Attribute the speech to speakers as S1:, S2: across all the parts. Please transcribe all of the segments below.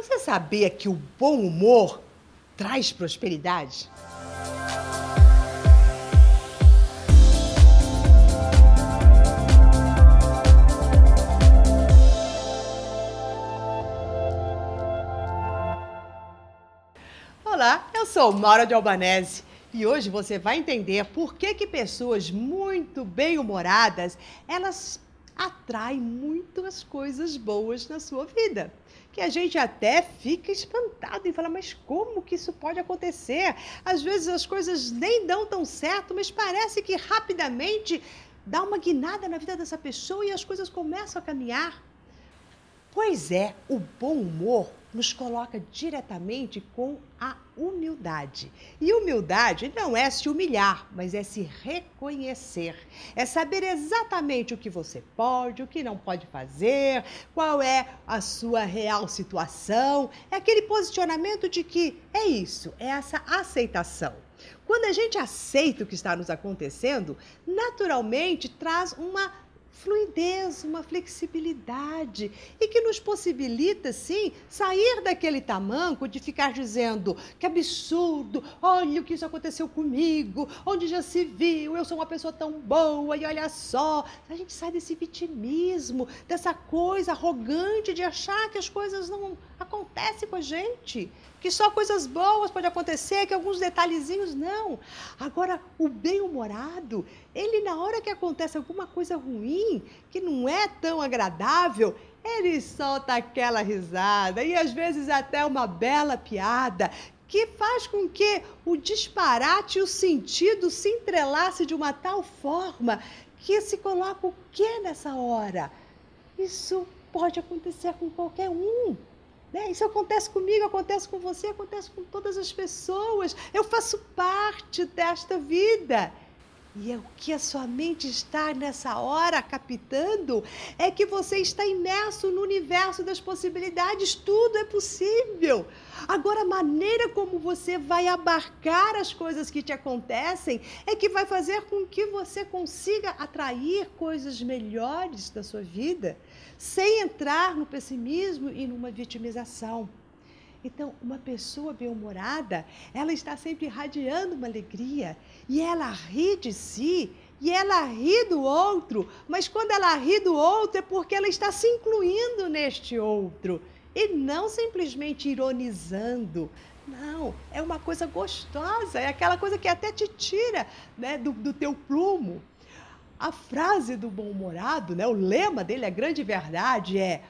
S1: Você sabia que o bom humor traz prosperidade? Olá, eu sou Maura de Albanese e hoje você vai entender por que, que pessoas muito bem-humoradas, elas atraem muitas coisas boas na sua vida que a gente até fica espantado e fala, mas como que isso pode acontecer? Às vezes as coisas nem dão tão certo, mas parece que rapidamente dá uma guinada na vida dessa pessoa e as coisas começam a caminhar. Pois é, o bom humor nos coloca diretamente com a humildade. E humildade não é se humilhar, mas é se reconhecer. É saber exatamente o que você pode, o que não pode fazer, qual é a sua real situação. É aquele posicionamento de que é isso, é essa aceitação. Quando a gente aceita o que está nos acontecendo, naturalmente traz uma fluidez, uma flexibilidade e que nos possibilita, sim, sair daquele tamanco de ficar dizendo que absurdo, olha o que isso aconteceu comigo, onde já se viu, eu sou uma pessoa tão boa e olha só. A gente sai desse vitimismo, dessa coisa arrogante de achar que as coisas não acontecem com a gente, que só coisas boas podem acontecer, que alguns detalhezinhos não. Agora, o bem-humorado, ele na hora que acontece alguma coisa ruim, que não é tão agradável, ele solta aquela risada e às vezes até uma bela piada que faz com que o disparate e o sentido se entrelace de uma tal forma que se coloca o que nessa hora? Isso pode acontecer com qualquer um. Né? Isso acontece comigo, acontece com você, acontece com todas as pessoas. Eu faço parte desta vida. E é o que a sua mente está nessa hora captando é que você está imerso no universo das possibilidades, tudo é possível. Agora, a maneira como você vai abarcar as coisas que te acontecem é que vai fazer com que você consiga atrair coisas melhores da sua vida, sem entrar no pessimismo e numa vitimização. Então, uma pessoa bem-humorada, ela está sempre irradiando uma alegria e ela ri de si e ela ri do outro, mas quando ela ri do outro é porque ela está se incluindo neste outro e não simplesmente ironizando. Não, é uma coisa gostosa, é aquela coisa que até te tira né, do, do teu plumo. A frase do bom-humorado, né, o lema dele, a grande verdade é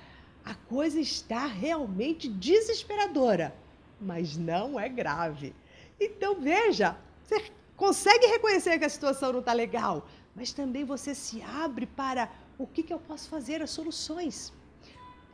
S1: a coisa está realmente desesperadora, mas não é grave. Então, veja, você consegue reconhecer que a situação não está legal, mas também você se abre para o que, que eu posso fazer, as soluções.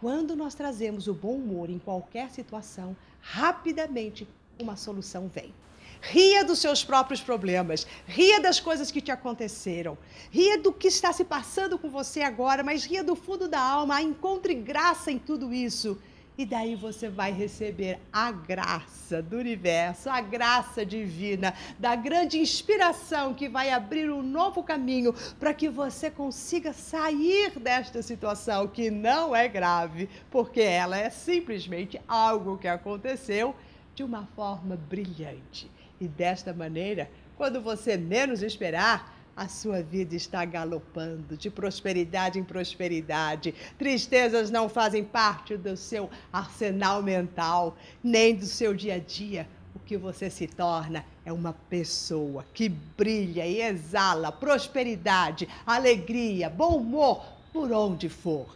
S1: Quando nós trazemos o bom humor em qualquer situação, rapidamente uma solução vem. Ria dos seus próprios problemas, ria das coisas que te aconteceram, ria do que está se passando com você agora, mas ria do fundo da alma, encontre graça em tudo isso. E daí você vai receber a graça do universo, a graça divina, da grande inspiração que vai abrir um novo caminho para que você consiga sair desta situação que não é grave, porque ela é simplesmente algo que aconteceu de uma forma brilhante. E desta maneira, quando você menos esperar, a sua vida está galopando de prosperidade em prosperidade. Tristezas não fazem parte do seu arsenal mental, nem do seu dia a dia. O que você se torna é uma pessoa que brilha e exala prosperidade, alegria, bom humor por onde for.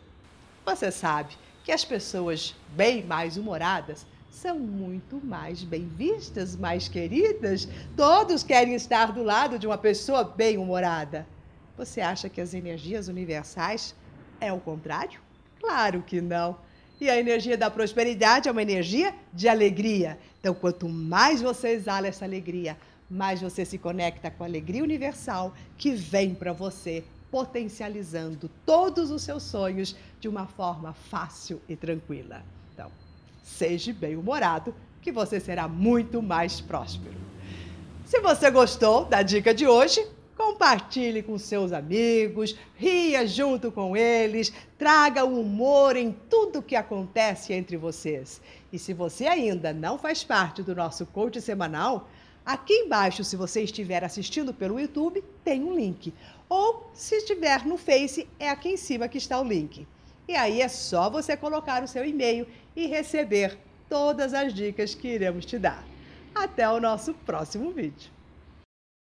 S1: Você sabe que as pessoas bem mais humoradas são muito mais bem vistas, mais queridas. Todos querem estar do lado de uma pessoa bem-humorada. Você acha que as energias universais é o contrário? Claro que não. E a energia da prosperidade é uma energia de alegria. Então, quanto mais você exala essa alegria, mais você se conecta com a alegria universal que vem para você, potencializando todos os seus sonhos de uma forma fácil e tranquila. Então, Seja bem-humorado, que você será muito mais próspero. Se você gostou da dica de hoje, Compartilhe com seus amigos, ria junto com eles, traga o humor em tudo que acontece entre vocês. E se você ainda não faz parte do nosso coach semanal, aqui embaixo, se você estiver assistindo pelo YouTube, tem um link. Ou se estiver no Face, é aqui em cima que está o link. E aí é só você colocar o seu e-mail e receber todas as dicas que iremos te dar. Até o nosso próximo vídeo.